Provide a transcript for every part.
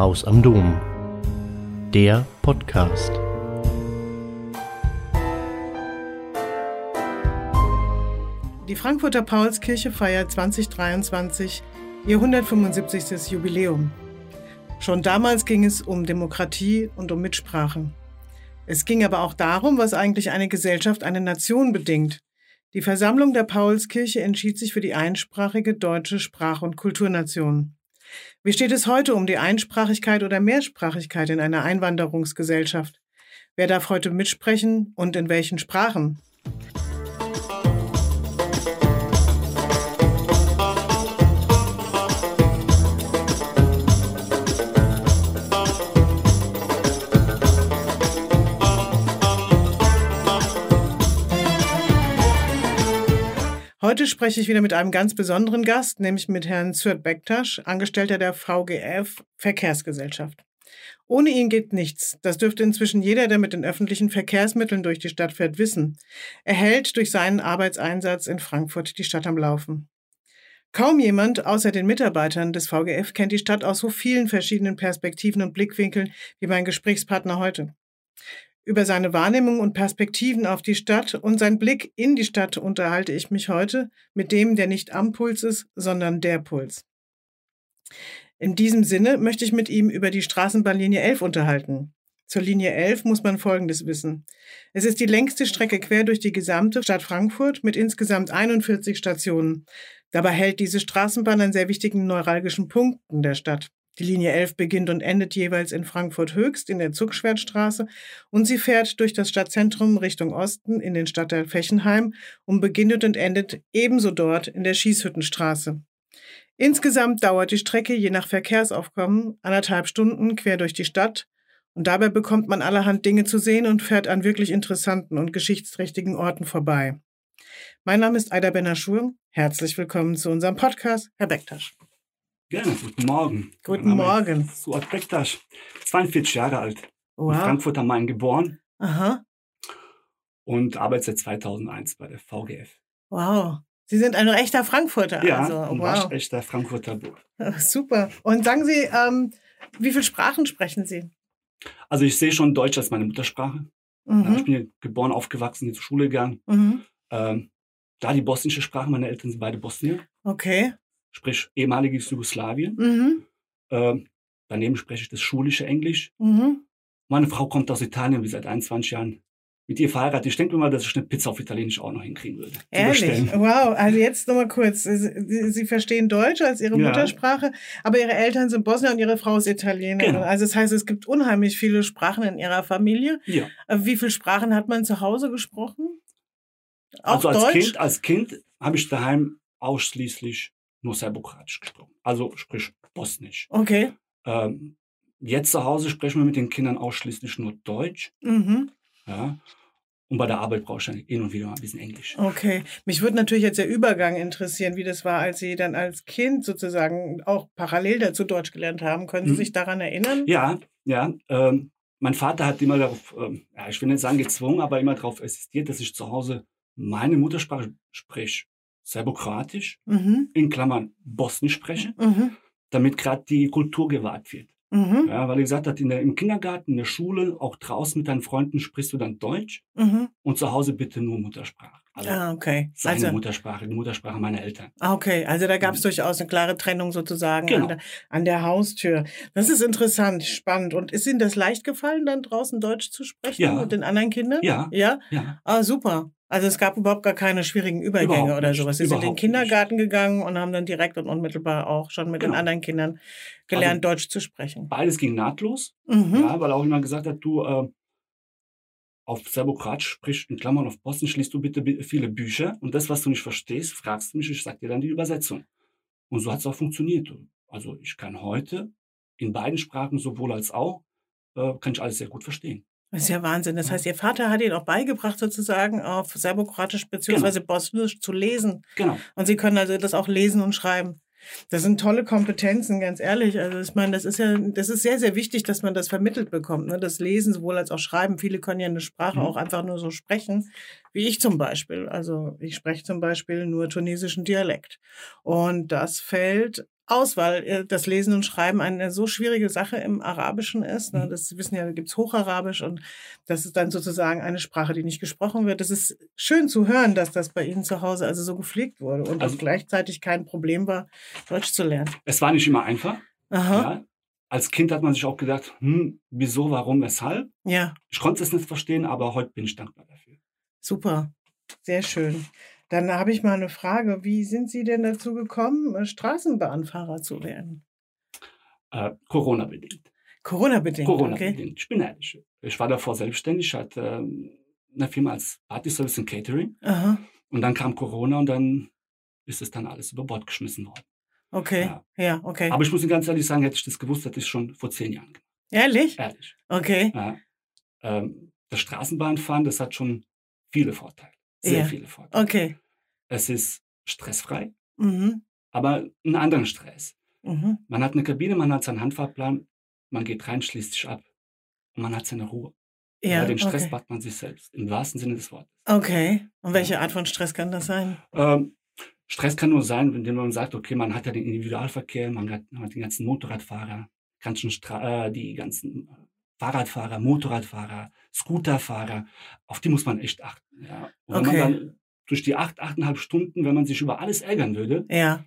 Haus am Dom. Der Podcast. Die Frankfurter Paulskirche feiert 2023 ihr 175. Jubiläum. Schon damals ging es um Demokratie und um Mitsprache. Es ging aber auch darum, was eigentlich eine Gesellschaft, eine Nation bedingt. Die Versammlung der Paulskirche entschied sich für die einsprachige deutsche Sprach- und Kulturnation. Wie steht es heute um die Einsprachigkeit oder Mehrsprachigkeit in einer Einwanderungsgesellschaft? Wer darf heute mitsprechen und in welchen Sprachen? Heute spreche ich wieder mit einem ganz besonderen Gast, nämlich mit Herrn Sürt Bektasch, Angestellter der VGF Verkehrsgesellschaft. Ohne ihn geht nichts. Das dürfte inzwischen jeder, der mit den öffentlichen Verkehrsmitteln durch die Stadt fährt, wissen. Er hält durch seinen Arbeitseinsatz in Frankfurt die Stadt am Laufen. Kaum jemand außer den Mitarbeitern des VGF kennt die Stadt aus so vielen verschiedenen Perspektiven und Blickwinkeln wie mein Gesprächspartner heute. Über seine Wahrnehmung und Perspektiven auf die Stadt und sein Blick in die Stadt unterhalte ich mich heute mit dem, der nicht am Puls ist, sondern der Puls. In diesem Sinne möchte ich mit ihm über die Straßenbahnlinie 11 unterhalten. Zur Linie 11 muss man Folgendes wissen. Es ist die längste Strecke quer durch die gesamte Stadt Frankfurt mit insgesamt 41 Stationen. Dabei hält diese Straßenbahn an sehr wichtigen neuralgischen Punkten der Stadt. Die Linie 11 beginnt und endet jeweils in Frankfurt Höchst in der Zugschwertstraße und sie fährt durch das Stadtzentrum Richtung Osten in den Stadtteil Fechenheim und beginnt und endet ebenso dort in der Schießhüttenstraße. Insgesamt dauert die Strecke je nach Verkehrsaufkommen anderthalb Stunden quer durch die Stadt und dabei bekommt man allerhand Dinge zu sehen und fährt an wirklich interessanten und geschichtsträchtigen Orten vorbei. Mein Name ist Aida Benaschur. Herzlich willkommen zu unserem Podcast, Herr Bektasch. Gerne, guten Morgen. Guten Morgen. Suat Bektasch, 42 Jahre alt. Wow. In Frankfurt am Main geboren Aha. und arbeite seit 2001 bei der VGF. Wow. Sie sind ein echter Frankfurter. Ja, also. ein wow. waschechter Frankfurter Bub. Super. Und sagen Sie, ähm, wie viele Sprachen sprechen Sie? Also ich sehe schon Deutsch als meine Muttersprache. Ja, ich Mhm. bin hier geboren, aufgewachsen, hier zur Schule gegangen. Mhm. Ähm, da die bosnische Sprache, meine Eltern sind beide Bosnier, Okay. Sprich ehemaliges Jugoslawien. Mhm. Ähm, daneben spreche ich das schulische Englisch. Mhm. Meine Frau kommt aus Italien, wie seit 21 Jahren mit ihr verheiratet. Ich denke mir mal, dass ich eine Pizza auf Italienisch auch noch hinkriegen würde. Ehrlich? Wow. Also jetzt nochmal kurz. Sie, Sie Sie verstehen Deutsch als Ihre Ja. Muttersprache, aber Ihre Eltern sind Bosnier und Ihre Frau ist Italienerin. Genau. Also das heißt, es gibt unheimlich viele Sprachen in Ihrer Familie. Ja. Äh, Wie viele Sprachen hat man zu Hause gesprochen? Auch also als Deutsch? Kind, als Kind habe ich daheim ausschließlich nur Serbokratisch gesprochen. Also sprich Bosnisch. Okay. Ähm, jetzt zu Hause sprechen wir mit den Kindern ausschließlich nur Deutsch. Mhm. Ja. Und bei der Arbeit brauche ich dann hin und wieder mal ein bisschen Englisch. Okay. Mich würde natürlich jetzt der Übergang interessieren, wie das war, als Sie dann als Kind sozusagen auch parallel dazu Deutsch gelernt haben. Können Sie Mhm. sich daran erinnern? Ja, ja. Ähm, mein Vater hat immer darauf, ähm, ja, ich will nicht sagen gezwungen, aber immer darauf assistiert, dass ich zu Hause meine Muttersprache sprich, Serbokratisch, Mhm. in Klammern Bosnisch spreche, Mhm. damit gerade die Kultur gewahrt wird. Mhm. Ja, weil er gesagt hat, in der, im Kindergarten, in der Schule, auch draußen mit deinen Freunden sprichst du dann Deutsch Mhm. und zu Hause bitte nur Muttersprache. Also Ah, okay. seine Also, Muttersprache, die Muttersprache meiner Eltern. ah, okay. Also da gab es durchaus eine klare Trennung sozusagen Genau. an, der, an der Haustür. Das ist interessant, spannend. Und ist Ihnen das leicht gefallen, dann draußen Deutsch zu sprechen Ja. mit den anderen Kindern? Ja. Ja? Ja, Ah, super. Also es gab überhaupt gar keine schwierigen Übergänge Überhaupt oder sowas. Sie sind in den Überhaupt nicht. Kindergarten gegangen und haben dann direkt und unmittelbar auch schon mit den Genau. anderen Kindern gelernt, Deutsch zu sprechen. beides ging nahtlos, Mhm. ja, weil er auch immer gesagt hat, du äh, auf Serbokratisch sprich in Klammern auf Bosnisch liest du bitte bi- viele Bücher und das, was du nicht verstehst, fragst du mich, ich sag dir dann die Übersetzung. Und so hat es auch funktioniert. Also ich kann heute in beiden Sprachen sowohl als auch, äh, kann ich alles sehr gut verstehen. Das ist ja Wahnsinn. Das heißt, Ihr Vater hat Ihnen auch beigebracht, sozusagen auf Serbokratisch beziehungsweise Bosnisch zu lesen. Genau. Und Sie können also das auch lesen und schreiben. Das sind tolle Kompetenzen, ganz ehrlich. Also ich meine, das ist ja, das ist sehr, sehr wichtig, dass man das vermittelt bekommt. Ne? Das Lesen sowohl als auch Schreiben. Viele können ja eine Sprache Mhm. auch einfach nur so sprechen, wie ich zum Beispiel. Also ich spreche zum Beispiel nur tunesischen Dialekt. Und das fällt aus, weil äh, das Lesen und Schreiben eine so schwierige Sache im Arabischen ist. Ne? Mhm. Das wissen ja, da gibt's Hocharabisch und das ist dann sozusagen eine Sprache, die nicht gesprochen wird. Das ist schön zu hören, dass das bei Ihnen zu Hause also so gepflegt wurde und Also- gleichzeitig kein Problem war, Deutsch zu lernen. Es war nicht immer einfach. Ja. Als Kind hat man sich auch gedacht, hm, wieso, warum, weshalb? ja, Ich konnte es nicht verstehen, aber heute bin ich dankbar dafür. super, sehr schön. Dann habe ich mal eine Frage. Wie sind Sie denn dazu gekommen, äh, Straßenbahnfahrer zu werden? Äh, Corona-bedingt. Corona-bedingt, okay. Corona-bedingt. Ich bin ehrlich. Ich war davor selbstständig, ich hatte ähm, eine Firma als Party-Service und Catering. Aha, Und dann kam Corona und dann ist es dann alles über Bord geschmissen worden. okay, Ja. ja, okay. Aber ich muss Ihnen ganz ehrlich sagen, hätte ich das gewusst, hätte ich es schon vor zehn Jahren gemacht. Ehrlich? Ehrlich. Okay, Ja. Ähm, das Straßenbahnfahren, das hat schon viele Vorteile. Sehr Ja. viele Vorteile. okay. Es ist stressfrei, Mhm. aber einen anderen Stress. Mhm. Man hat eine Kabine, man hat seinen Handfahrplan, man geht rein, schließt sich ab und man hat seine Ruhe. Ja, Bei den Stress okay. man sich selbst, im wahrsten Sinne des Wortes. Okay. Und welche Art von Stress kann das sein? Ähm, Stress kann nur sein, indem man sagt, okay, man hat ja den Individualverkehr, man hat, man hat die ganzen Motorradfahrer, ganzen Stra äh, die ganzen äh, Fahrradfahrer, Motorradfahrer, Scooterfahrer, auf die muss man echt achten. Ja. Und wenn Okay. man dann durch die acht, achteinhalb Stunden, wenn man sich über alles ärgern würde, Ja,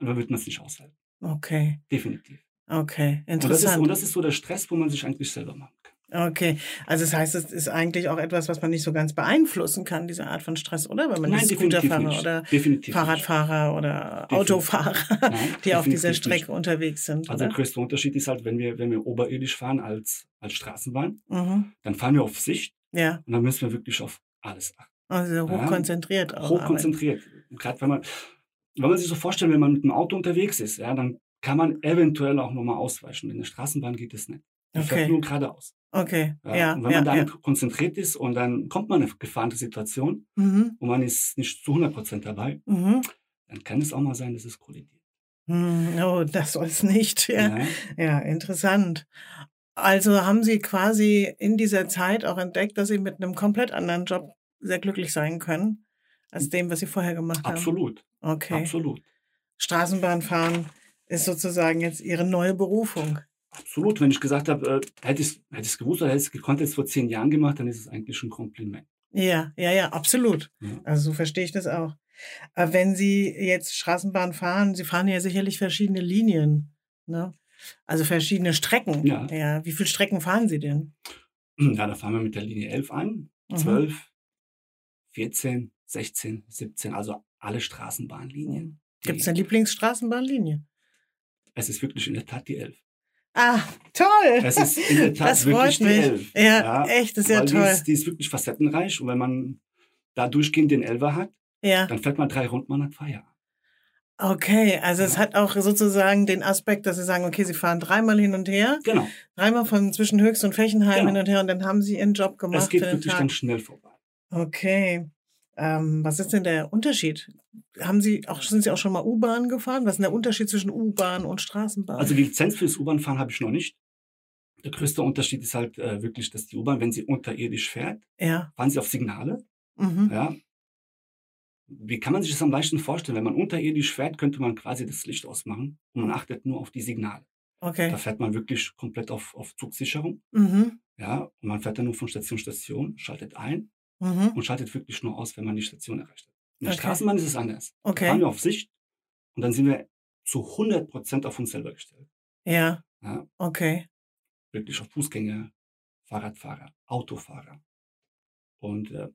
dann wird man es nicht aushalten. okay. Definitiv. Okay, Und das, ist, interessant. und das ist so der Stress, wo man sich eigentlich selber machen kann. Okay, also das heißt, es ist eigentlich auch etwas, was man nicht so ganz beeinflussen kann, diese Art von Stress, oder? Wenn man Nein, Scooterfahrer nicht. oder Definitiv Fahrradfahrer oder Definitiv. Autofahrer, Nein, die auf dieser Strecke nicht. unterwegs sind, Also der oder? größte Unterschied ist halt, wenn wir, wenn wir oberirdisch fahren als, als Straßenbahn, Mhm. dann fahren wir auf Sicht Ja, und dann müssen wir wirklich auf alles achten. also hochkonzentriert auch. Hochkonzentriert. Gerade wenn man, wenn man sich so vorstellt, wenn man mit dem Auto unterwegs ist, ja, dann kann man eventuell auch nochmal ausweichen. In der Straßenbahn geht es nicht. Man Okay. fährt nur geradeaus. Okay, Ja. ja, und wenn ja, man ja. dann konzentriert ist und dann kommt man in eine gefahrene Situation Mhm. und man ist nicht zu 100% dabei, Mhm. dann kann es auch mal sein, dass es kollidiert. Hm, Oh, das soll es nicht. Ja. Ja. ja, interessant. Also haben Sie quasi in dieser Zeit auch entdeckt, dass Sie mit einem komplett anderen Job sehr glücklich sein können, als dem, was Sie vorher gemacht haben. Absolut, Okay. absolut. Straßenbahnfahren ist sozusagen jetzt Ihre neue Berufung. Absolut. Wenn ich gesagt habe, äh, hätte ich es gewusst oder hätte ich es gekonnt, jetzt vor zehn Jahren gemacht, dann ist es eigentlich ein Kompliment. Ja, ja, ja, absolut. Ja. Also so verstehe ich das auch. Aber wenn Sie jetzt Straßenbahn fahren, Sie fahren ja sicherlich verschiedene Linien, ne? Also verschiedene Strecken. Ja. ja. Wie viele Strecken fahren Sie denn? Ja, da fahren wir mit der Linie 11 an, Mhm. 12, 14, 16, 17, also alle Straßenbahnlinien. Gibt es eine Lieblingsstraßenbahnlinie? Es ist wirklich in der Tat die 11. Ah, toll! Es ist in der Tat Das wirklich freut die mich. 11. Ja, echt, das ist ja toll. Die ist, die ist wirklich facettenreich und wenn man da durchgehend den Elfer hat, Ja, dann fährt man drei Runden, man hat Feierabend. okay. Also es Ja. hat auch sozusagen den Aspekt, dass Sie sagen, okay, Sie fahren dreimal hin und her, Genau. dreimal von zwischen Höchst und Fechenheim Genau. hin und her und dann haben Sie Ihren Job gemacht Es geht für den wirklich ganz schnell vorbei. Okay. Ähm, was ist denn der Unterschied? Haben Sie auch, sind Sie auch schon mal U-Bahn gefahren? Was ist denn der Unterschied zwischen U-Bahn und Straßenbahn? Also die Lizenz fürs U-Bahn-Fahren habe ich noch nicht. Der größte Unterschied ist halt äh, wirklich, dass die U-Bahn, wenn sie unterirdisch fährt, ja. fahren sie auf Signale. Mhm. Ja. Wie kann man sich das am leichtesten vorstellen? Wenn man unterirdisch fährt, könnte man quasi das Licht ausmachen und man achtet nur auf die Signale. Okay. Da fährt man wirklich komplett auf, auf Zugsicherung. Mhm. Ja, und man fährt dann nur von Station zu Station, schaltet ein Mhm. und schaltet wirklich nur aus, wenn man die Station erreicht hat. In der Okay. Straßenbahn ist es anders. Da fahren Okay. wir auf Sicht und dann sind wir zu 100% auf uns selber gestellt. Ja. Ja, Okay. wirklich auf Fußgänger, Fahrradfahrer, Autofahrer. Und äh,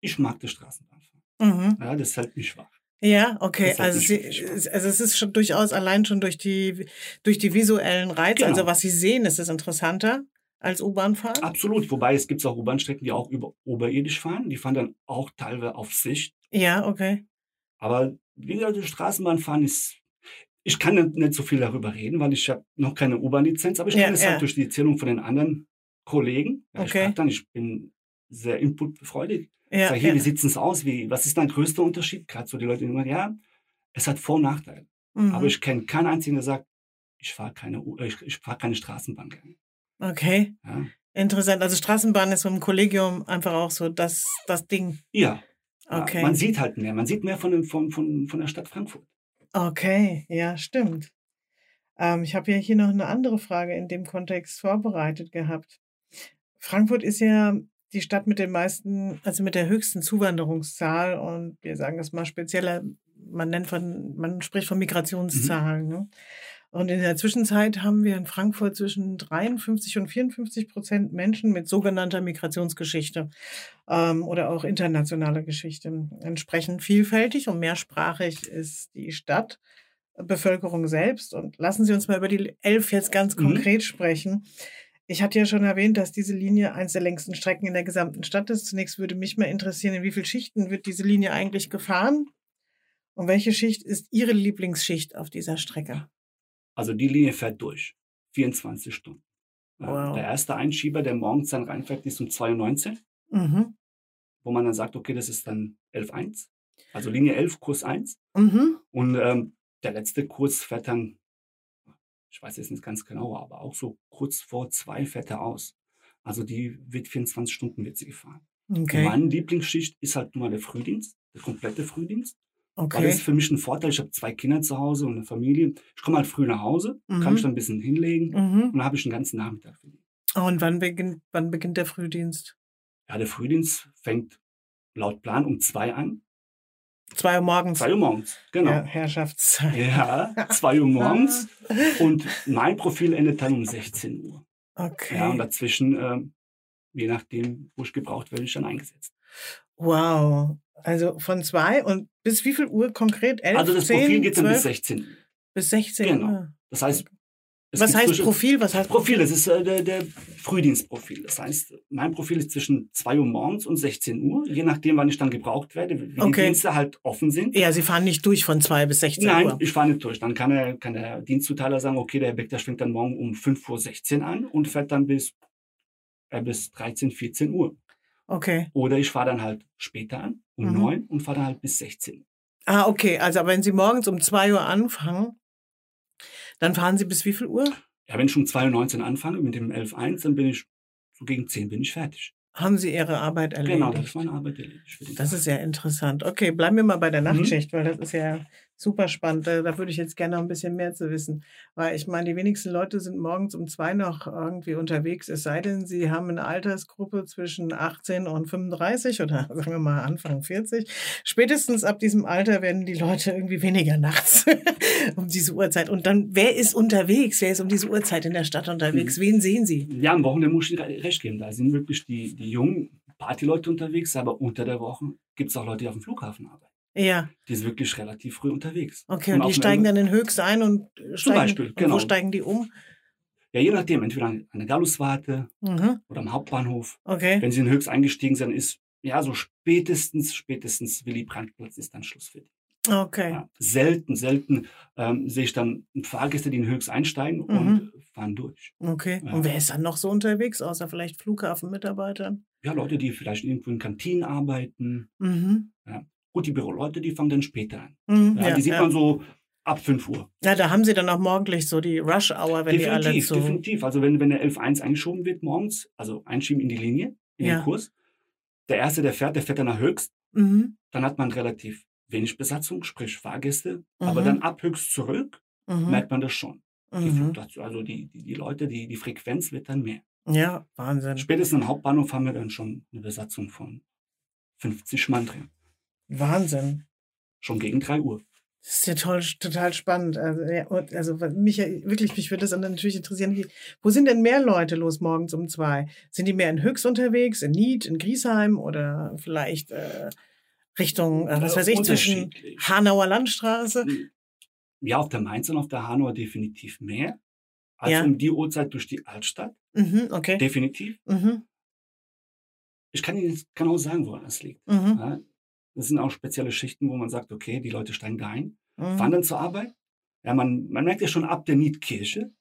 ich mag das Straßenbahnfahren. Mhm. Ja, das hält mich wach. Ja, okay. Also, Sie, also es ist schon durchaus allein schon durch die, durch die visuellen Reize, Genau. also was Sie sehen, ist es interessanter als U-Bahn-Fahren? Absolut. Wobei es gibt auch U-Bahn-Strecken, die auch über, oberirdisch fahren. Die fahren dann auch teilweise auf Sicht. Ja, okay. Aber wie gesagt, das Straßenbahnfahren ist. Ich kann nicht, nicht so viel darüber reden, weil ich habe noch keine U-Bahn-Lizenz, aber ich Ja, kenne es ja. halt durch die Erzählung von den anderen Kollegen. Ja, Ich Okay. frage dann, ich bin sehr inputfreudig. Ja, Sag, hier, ja. wie sieht's denn aus? Wie, was ist dein größter Unterschied? Gerade so die Leute, die sagen, ja, es hat Vor- und Nachteile. Mhm. Aber ich kenne keinen einzigen, der sagt, ich fahre keine, ich, ich fahr keine Straßenbahn gerne. Okay. Ja. Interessant. Also Straßenbahn ist so im Kollegium einfach auch so das, das Ding. ja. Ja, Okay. Man sieht halt mehr. Man sieht mehr von, von, von, von der Stadt Frankfurt. Okay, ja, stimmt. Ähm, ich habe ja hier noch eine andere Frage in dem Kontext vorbereitet gehabt. Frankfurt ist ja die Stadt mit den meisten, also mit der höchsten Zuwanderungszahl und wir sagen das mal spezieller, man nennt von, man spricht von Mhm. Migrationszahlen. Ne? Und in der Zwischenzeit haben wir in Frankfurt zwischen 53 und 54 Prozent Menschen mit sogenannter Migrationsgeschichte ähm, oder auch internationaler Geschichte. Entsprechend vielfältig und mehrsprachig ist die Stadt. Bevölkerung selbst. Und lassen Sie uns mal über die Elf jetzt ganz Mhm. konkret sprechen. Ich hatte ja schon erwähnt, dass diese Linie eines der längsten Strecken in der gesamten Stadt ist. Zunächst würde mich mal interessieren, in wie vielen Schichten wird diese Linie eigentlich gefahren? Und welche Schicht ist Ihre Lieblingsschicht auf dieser Strecke? Also die Linie fährt durch. 24 Stunden. Ja, Wow. Der erste Einschieber, der morgens dann reinfährt, ist um 2.19 Uhr, Mhm. wo man dann sagt, okay, das ist dann 11.1. Also Linie 11, Kurs 1. Mhm. Und ähm, der letzte Kurs fährt dann, ich weiß jetzt nicht ganz genau, aber auch so kurz vor zwei fährt er aus. Also die wird 24 Stunden wird sie gefahren. Okay. Meine Lieblingsschicht ist halt nur der Frühdienst, der komplette Frühdienst. Weil das Okay. ist für mich ein Vorteil. Ich habe zwei Kinder zu Hause und eine Familie. Ich komme halt früh nach Hause, kann Mhm. mich dann ein bisschen hinlegen Mhm. und dann habe ich den ganzen Nachmittag für die. Und wann beginnt, wann beginnt der Frühdienst? Ja, der Frühdienst fängt laut Plan um zwei an. Zwei Uhr morgens. Zwei Uhr morgens, genau. Ja, Herrschaftszeit. Ja, zwei Uhr morgens. Und mein Profil endet dann um 16 Uhr. Okay. Ja, und dazwischen, ähm, je nachdem, wo ich gebraucht werde, ich dann eingesetzt. Wow. Also von zwei und bis wie viel Uhr konkret? Elf, Also das zehn, Profil geht dann bis 12? 16 Uhr. bis 16 Genau. Uhr. Das heißt, es Was heißt zwischen- Profil? Was heißt Profil, das ist äh, der, der Frühdienstprofil. Das heißt, mein Profil ist zwischen 2 Uhr morgens und 16 Uhr, je nachdem, wann ich dann gebraucht werde, wie Okay. die Dienste halt offen sind. Ja, Sie fahren nicht durch von zwei bis 16 Nein, Uhr. ich fahre nicht durch. Dann kann, er, kann der Dienstzuteiler sagen, okay, der Herr Beck, der fängt dann morgen um 5.16 Uhr an und fährt dann bis, äh, bis 13, 14 Uhr. Okay. Oder ich fahre dann halt später an, um Mhm. 9 und fahre dann halt bis 16 Uhr. Ah, okay. Also wenn Sie morgens um zwei Uhr anfangen, dann fahren Sie bis wie viel Uhr? Ja, wenn ich um 2.19 Uhr anfange mit dem 11.1, dann bin ich so gegen 10 bin ich fertig. Haben Sie Ihre Arbeit erledigt? Genau, das ist meine Arbeit erledigt. Das Tag. ist ja interessant. Okay, bleiben wir mal bei der Mhm. Nachtschicht, weil das ist ja super spannend. Da, da würde ich jetzt gerne noch ein bisschen mehr zu wissen. Weil ich meine, die wenigsten Leute sind morgens um zwei noch irgendwie unterwegs, es sei denn, sie haben eine Altersgruppe zwischen 18 und 35 oder sagen wir mal Anfang 40. Spätestens ab diesem Alter werden die Leute irgendwie weniger nachts um diese Uhrzeit. Und dann, wer ist unterwegs? Wer ist um diese Uhrzeit in der Stadt unterwegs? Wen sehen Sie? Ja, am Wochenende muss ich recht geben. Da sind wirklich die, die jungen Partyleute unterwegs, aber unter der Woche gibt es auch Leute, die auf dem Flughafen arbeiten. Ja, Die sind wirklich relativ früh unterwegs. okay. Und auf die steigen dann in Höchst ein und steigen, Beispiel, und genau. wo steigen die um? Ja, je nachdem, entweder an der Galluswarte Mhm. oder am Hauptbahnhof. Okay. Wenn sie in Höchst eingestiegen sind, ist ja so spätestens, spätestens Willy Brandt-Platz ist dann Schluss für die. Okay. Ja, selten, selten ähm, sehe ich dann Fahrgäste, die in Höchst einsteigen und fahren durch. Okay. Ja. Und wer ist dann noch so unterwegs, außer vielleicht Flughafenmitarbeitern? Ja, Leute, die vielleicht irgendwo in Kantinen arbeiten. Mhm. Gut, die Büroleute, die fangen dann später an. Mhm. Ja, Ja, die sieht ja. man so ab 5 Uhr. ja, da haben sie dann auch morgendlich so die Rush-Hour, wenn die alle definitiv, so. definitiv. Also wenn, wenn der 11.1 eingeschoben wird morgens, also einschieben in die Linie, in den Kurs. Der Erste, der fährt, der fährt dann nach Höchst. Mhm. Dann hat man relativ wenig Besatzung, sprich Fahrgäste. Aber Mhm. dann ab Höchst zurück Mhm. merkt man das schon. Die Mhm. Fluktuation, also die, die, die Leute, die, die Frequenz wird dann mehr. Ja, Wahnsinn. Spätestens am Hauptbahnhof haben wir dann schon eine Besatzung von 50 Mann drin. Wahnsinn. Schon gegen 3 Uhr. Das ist ja toll, total spannend. Also, ja, also mich wirklich, mich würde das natürlich interessieren, wie, wo sind denn mehr Leute los morgens um zwei? Sind die mehr in Höchst unterwegs, in Nied, in Griesheim oder vielleicht äh, Richtung, äh, was Äh, weiß ich, zwischen. Hanauer Landstraße? Ja, auf der Mainz und auf der Hanauer definitiv mehr. Als Ja. um die Uhrzeit durch die Altstadt. Mhm, okay. Definitiv. Mhm, Ich kann Ihnen jetzt genau sagen, woran das liegt. mhm, Ja, das sind auch spezielle Schichten, wo man sagt, okay, die Leute steigen da ein, mhm. fahren dann zur Arbeit. Ja, man, man merkt ja schon ab der Niedkirche,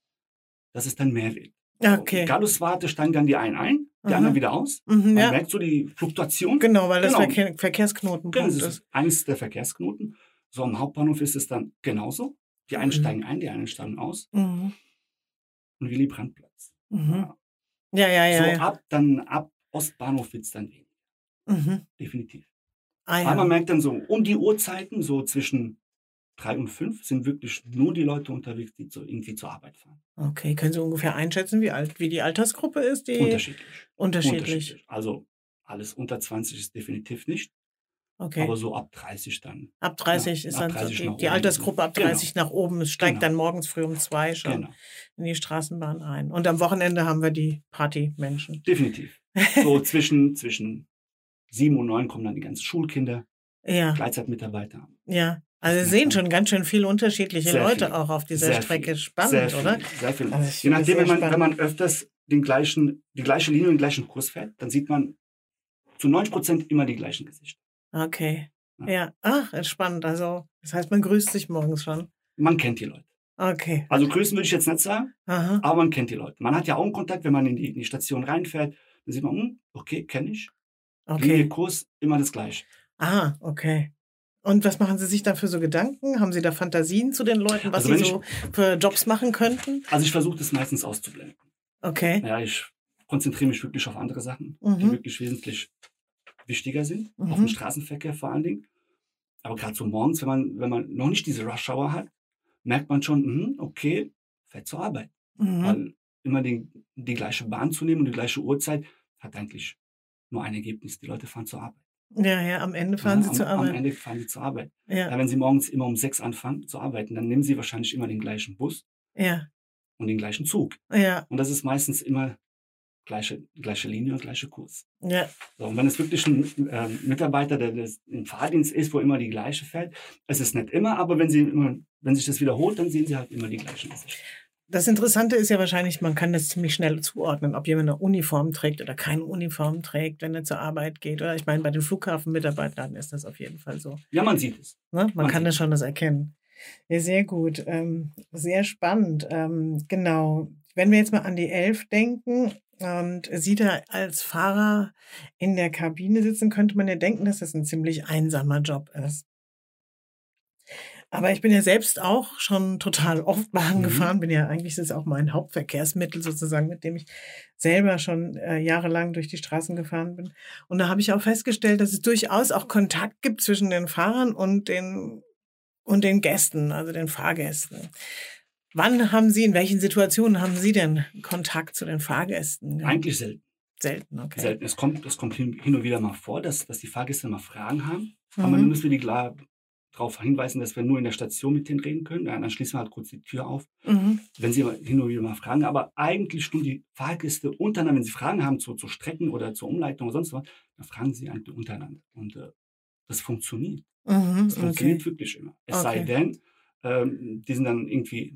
dass es dann mehr wird. Okay. Galluswarte steigen dann die einen ein, die Aha. anderen wieder aus. Mhm, Man ja, merkt so die Fluktuation. genau, weil das Genau. Verkehr, Verkehrsknotenpunkt Genau, das ist. eines der Verkehrsknoten. So am Hauptbahnhof ist es dann genauso. Die einen Mhm. steigen ein, die anderen steigen aus. Mhm, Und Willy Brandt-Platz. mhm. Ja, ja, ja. so ja. ab dann ab Ostbahnhof wird es dann weniger. Mhm. Definitiv. Ah, Aber man ja. merkt dann so um die Uhrzeiten, so zwischen drei und fünf sind wirklich nur die Leute unterwegs, die zu, irgendwie zur Arbeit fahren. Okay, können Sie ungefähr einschätzen, wie alt, wie die Altersgruppe ist? Die Unterschiedlich. unterschiedlich. Also alles unter 20 ist definitiv nicht, Okay. aber so ab 30 dann. ab 30 ja, ist ab dann so 30 die, nach die oben. Altersgruppe ab Genau. 30 nach oben. Es steigt Genau. dann morgens früh um zwei schon Genau, in die Straßenbahn ein. Und am Wochenende haben wir die Partymenschen. definitiv. So zwischen, zwischen sieben und neun kommen dann die ganzen Schulkinder, Ja, Gleitzeitmitarbeiter. ja. Also Sie sehen schon ganz schön viele unterschiedliche Sehr Leute viel. auch auf dieser Sehr Strecke. viel. Spannend, sehr viel, oder? Sehr viel. Also Je nachdem, wenn man, wenn man öfters den gleichen, die gleiche Linie und den gleichen Kurs fährt, dann sieht man zu 90 Prozent immer die gleichen Gesichter. Okay. Ja. Ja. Ach, spannend. Also, das heißt, man grüßt sich morgens schon. Man kennt die Leute. Okay. Also grüßen würde ich jetzt nicht sagen, Aha. aber man kennt die Leute. Man hat ja Augenkontakt, wenn man in die, in die Station reinfährt. Dann sieht man, hm, okay, kenne ich. Linie, Okay. Kurs, immer das Gleiche. Ah, okay. Und was machen Sie sich da für so Gedanken? Haben Sie da Fantasien zu den Leuten, was Also Sie so für Jobs machen könnten? Also ich versuche das meistens auszublenden. Okay. Ja, ich konzentriere mich wirklich auf andere Sachen, die Mhm. wirklich wesentlich wichtiger sind, Mhm. auf den Straßenverkehr vor allen Dingen. Aber gerade so morgens, wenn man, wenn man noch nicht diese Rush-Hour hat, merkt man schon, hm, okay, fährt zur Arbeit. Mhm. Weil immer die, die gleiche Bahn zu nehmen und die gleiche Uhrzeit hat eigentlich nur ein Ergebnis. Die Leute fahren zur Arbeit. Ja, ja, am Ende fahren ja, Sie am, zur Arbeit. Am Ende fahren sie zur Arbeit. Ja, Ja, wenn sie morgens immer um sechs anfangen zu arbeiten, dann nehmen sie wahrscheinlich immer den gleichen Bus ja, und den gleichen Zug. ja, Und das ist meistens immer gleiche, gleiche Linie und gleiche Kurs. ja. So, und wenn es wirklich ein ähm, Mitarbeiter, der im Fahrdienst ist, wo immer die gleiche fährt, es ist nicht immer, aber wenn sie immer, wenn sich das wiederholt, dann sehen sie halt immer die gleichen Gesichter. Das Interessante ist ja wahrscheinlich, man kann das ziemlich schnell zuordnen, ob jemand eine Uniform trägt oder keine Uniform trägt, wenn er zur Arbeit geht. Oder ich meine, bei den Flughafenmitarbeitern ist das auf jeden Fall so. Ja, man sieht es. Ne? Man, Man kann das schon das erkennen. Ja, sehr gut. Ähm, sehr spannend. Ähm, genau. Wenn wir jetzt mal an die Elf denken und Sie da als Fahrer in der Kabine sitzen, könnte man ja denken, dass das ein ziemlich einsamer Job ist. Aber ich bin ja selbst auch schon total oft Bahn Mhm. gefahren, bin ja eigentlich ist es auch mein Hauptverkehrsmittel sozusagen, mit dem ich selber schon äh, jahrelang durch die Straßen gefahren bin. Und da habe ich auch festgestellt, dass es durchaus auch Kontakt gibt zwischen den Fahrern und den und den Gästen, also den Fahrgästen. Wann haben Sie, in welchen Situationen haben Sie denn Kontakt zu den Fahrgästen? gehabt? Eigentlich selten. selten, okay. selten. Es kommt, es kommt hin, hin und wieder mal vor, dass, dass die Fahrgäste mal Fragen haben. Mhm. Aber dann müssen wir die klar darauf hinweisen, dass wir nur in der Station mit denen reden können. Ja, dann schließen wir halt kurz die Tür auf, Mhm. wenn sie hin und wieder mal fragen. Aber eigentlich tun die Fahrgäste untereinander, wenn sie Fragen haben zu, zu Strecken oder zur Umleitung oder sonst was, dann fragen sie eigentlich untereinander. Und äh, das funktioniert. Mhm. Das funktioniert Okay. wirklich immer. Es sei Okay. denn, ähm, die sind dann irgendwie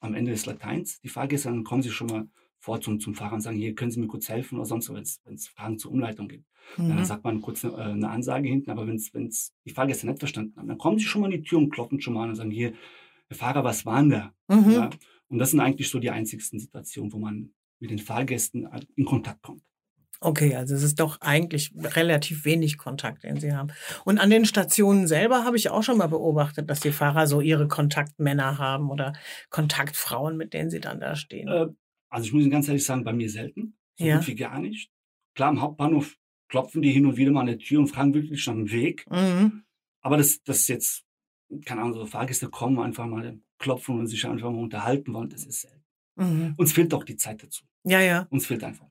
am Ende des Lateins, die Fahrgäste, dann kommen sie schon mal vor zum, zum Fahrer und sagen, hier können Sie mir kurz helfen oder sonst was, wenn es Fragen zur Umleitung gibt. Ja, dann Mhm. sagt man kurz eine, äh, eine Ansage hinten, aber wenn es die Fahrgäste nicht verstanden haben, dann kommen sie schon mal in die Tür und klopfen schon mal an und sagen, hier, Herr Fahrer, was waren da? Mhm. Ja, und das sind eigentlich so die einzigsten Situationen, wo man mit den Fahrgästen in Kontakt kommt. Okay, also es ist doch eigentlich relativ wenig Kontakt, den Sie haben. Und an den Stationen selber habe ich auch schon mal beobachtet, dass die Fahrer so ihre Kontaktmänner haben oder Kontaktfrauen, mit denen sie dann da stehen. Äh, also ich muss Ihnen ganz ehrlich sagen, bei mir selten, so Ja. gut wie gar nicht. Klar, am Hauptbahnhof klopfen die hin und wieder mal an der Tür und fragen wirklich nach dem Weg. Mhm. Aber das, das jetzt, keine Ahnung, so Fahrgäste kommen, einfach mal klopfen und sich einfach mal unterhalten wollen, das ist selten. Mhm. Uns fehlt auch die Zeit dazu. Ja, ja. Uns fehlt einfach.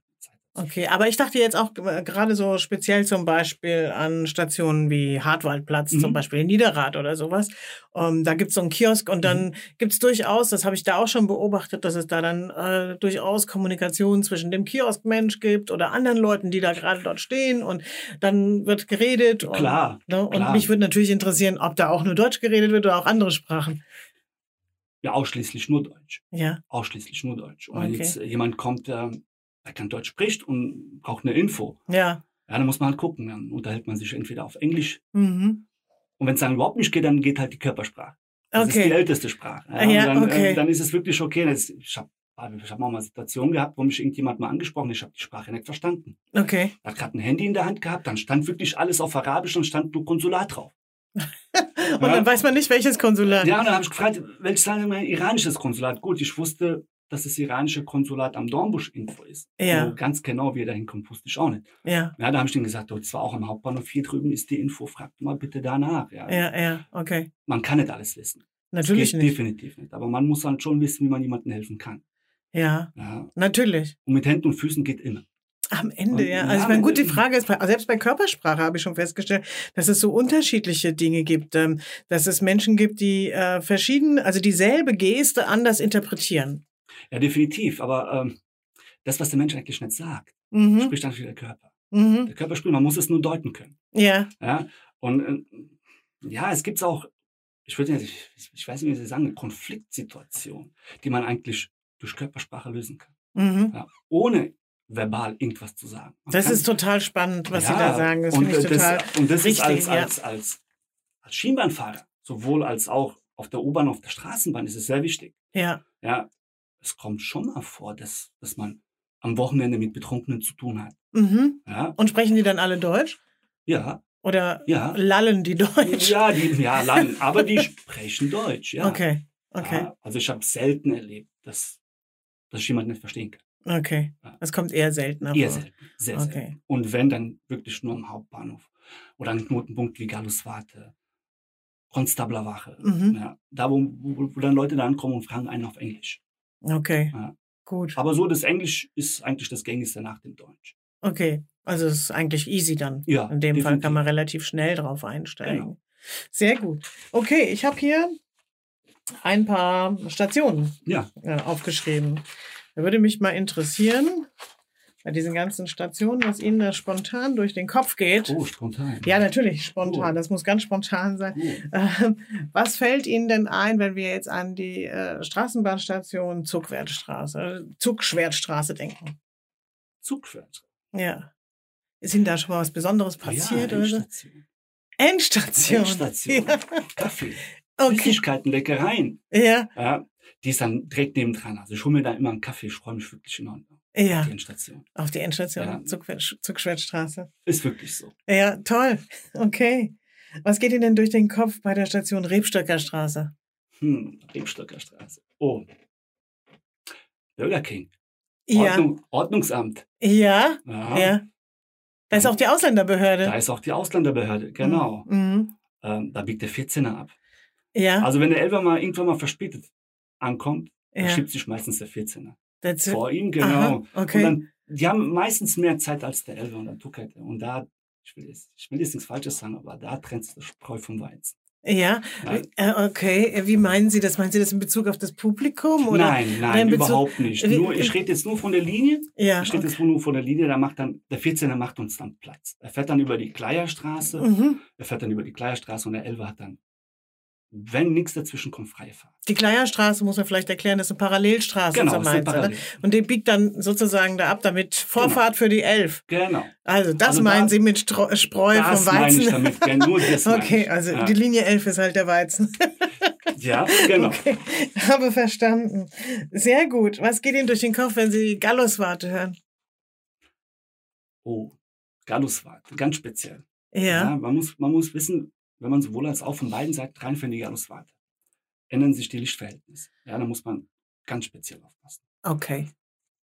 Okay, aber ich dachte jetzt auch äh, gerade so speziell zum Beispiel an Stationen wie Hartwaldplatz, zum Mhm. Beispiel in Niederrad oder sowas. Ähm, da gibt's so einen Kiosk und dann Mhm. gibt's durchaus, das habe ich da auch schon beobachtet, dass es da dann äh, durchaus Kommunikation zwischen dem Kioskmensch gibt oder anderen Leuten, die da gerade dort stehen und dann wird geredet. Und, Klar, ne, und klar. mich würde natürlich interessieren, ob da auch nur Deutsch geredet wird oder auch andere Sprachen. Ja, ausschließlich nur Deutsch. Ja, Ausschließlich nur Deutsch. Und wenn Okay. jetzt äh, jemand kommt, der, der kein Deutsch spricht und braucht eine Info, ja. ja, dann muss man halt gucken. Dann unterhält man sich entweder auf Englisch Mhm. und wenn es dann überhaupt nicht geht, dann geht halt die Körpersprache. Das ist die Okay. älteste Sprache. Ja, und dann, okay. äh, dann ist es wirklich okay. Das, ich habe ich hab auch mal eine Situation gehabt, wo mich irgendjemand mal angesprochen hat. Ich habe die Sprache nicht verstanden. Okay. Er hat gerade ein Handy in der Hand gehabt, dann stand wirklich alles auf Arabisch und stand nur Konsulat drauf. Und Ja. dann weiß man nicht, welches Konsulat. Ja, und dann habe ich gefragt, welches Land mein iranisches Konsulat? Gut, ich wusste, dass das iranische Konsulat am Dornbusch-Info ist. Ja. Wo ganz genau, wie er da hinkommt, wusste ich auch nicht. Ja, Ja, da habe ich denen gesagt, oh, das war auch am Hauptbahnhof, hier drüben ist die Info, fragt mal bitte danach. Ja. ja, ja, okay. Man kann nicht alles wissen. Natürlich nicht. definitiv nicht. Aber man muss dann schon wissen, wie man jemandem helfen kann. Ja, Ja. natürlich. Und mit Händen und Füßen geht immer. Am Ende, Und- ja. ja, Also ich meine, gut, die Frage ist, selbst bei Körpersprache habe ich schon festgestellt, dass es so unterschiedliche Dinge gibt, ähm, dass es Menschen gibt, die äh, verschieden, also dieselbe Geste anders interpretieren. Ja, definitiv. Aber ähm, das, was der Mensch eigentlich nicht sagt, Mhm. spricht dann für der Körper. Mhm. Der Körper spricht, man muss es nur deuten können. Ja, Ja, und äh, ja, es gibt auch, ich würde ich, ich weiß nicht, wie Sie sagen, eine Konfliktsituation, die man eigentlich durch Körpersprache lösen kann. mhm. Ja, ohne verbal irgendwas zu sagen. Man das ist total spannend, was Sie Ja, da sagen. Das und, finde ich total. Das, und das richtig, ist als, als, als, als Schienbahnfahrer, sowohl als auch auf der U-Bahn, auf der Straßenbahn, ist es sehr wichtig. Ja, Ja, es kommt schon mal vor, dass, dass man am Wochenende mit Betrunkenen zu tun hat. mhm. Ja, Und sprechen die dann alle Deutsch? ja, Oder ja. lallen die Deutsch? Ja, die, ja, lang, aber die sprechen Deutsch, ja. Okay, okay, Ja, also ich habe selten erlebt, dass, dass ich jemanden nicht verstehen kann. okay. Das kommt eher seltener Eher vor. selten, sehr Okay. selten. Und wenn, dann wirklich nur am Hauptbahnhof. Oder an Knotenpunkt wie Galluswarte, Konstablerwache. Mhm. Ja, da, wo, wo, wo dann Leute da ankommen und fragen einen auf Englisch. Okay, Ja. gut. Aber so, das Englisch ist eigentlich das gängigste nach dem Deutsch. Okay, also es ist eigentlich easy dann. Ja, In dem Fall definitiv. kann man relativ schnell drauf einsteigen. Genau. Sehr gut. Okay, ich habe hier ein paar Stationen Ja, äh, aufgeschrieben. Da würde mich mal interessieren, bei diesen ganzen Stationen, was Ihnen da spontan durch den Kopf geht. oh, spontan. Ja, natürlich, spontan. Oh. Das muss ganz spontan sein. Oh. Was fällt Ihnen denn ein, wenn wir jetzt an die äh, Straßenbahnstation Zugwertstraße, Zugschwertstraße denken? Zugfahrt. Ja. Ist Ihnen da schon mal was Besonderes passiert? ja, oder? Endstation. Endstation. Endstation. Ja. Kaffee. Okay. Süßigkeiten, Leckereien. Ja, Ja, die ist dann direkt nebendran. Also ich hole mir da immer einen Kaffee, ich freue mich wirklich enorm auf ja. die Endstation. Auf die Endstation Ja. Zugwer- Zugschwertstraße. Ist wirklich so. Ja, toll. Okay. Was geht Ihnen denn durch den Kopf bei der Station Rebstöckerstraße? Hm, Rebstöcker Straße. Oh. Burger King. Ja. Ordnung, Ordnungsamt. Ja, Ja. ja. Da ist auch die Ausländerbehörde. Da ist auch die Ausländerbehörde, genau. Mhm. Ähm, da biegt der 14er ab. Ja, Also wenn der Elfer mal irgendwann mal verspätet ankommt, ja. schiebt sich meistens der 14er. That's it. Vor ihm, genau. Aha, okay. Dann, die haben meistens mehr Zeit als der Elfer und dann tuckert er. Und da, ich will jetzt, ich will jetzt nichts Falsches sagen, aber da trennt sich das Spreu vom Weizen. Ja, äh, okay. Wie meinen Sie das? Meinen Sie das in Bezug auf das Publikum? Oder? nein, nein, Bezug- überhaupt nicht. Nur, ich rede jetzt nur von der Linie. Ja. Ich stehe Okay. jetzt nur von der Linie, da macht dann, der 14er macht uns dann Platz. Er fährt dann über die Kleierstraße, Mhm. er fährt dann über die Kleierstraße und der Elfer hat dann, wenn nichts dazwischen kommt, freie Fahrt. Die Kleierstraße muss man vielleicht erklären, das ist eine Parallelstraße Genau, das sind Mainzer, ne? parallel. Und die biegt dann sozusagen da ab, damit Vorfahrt für die Elf. Genau. Also das Also meinen da- Sie mit Stro Spreu Das vom meine ich Weizen? damit, nur das meine Okay, also ja. die Linie 11 ist halt der Weizen. Ja, genau. Okay, habe verstanden. Sehr gut. Was geht Ihnen durch den Kopf, wenn Sie Galluswarte hören? Oh, Galluswart, ganz speziell. Ja. man, muss, man muss wissen, wenn man sowohl als auch von beiden Seiten reinfährt in die Galluswarte, ändern sich die Lichtverhältnisse. Ja, da muss man ganz speziell aufpassen. Okay.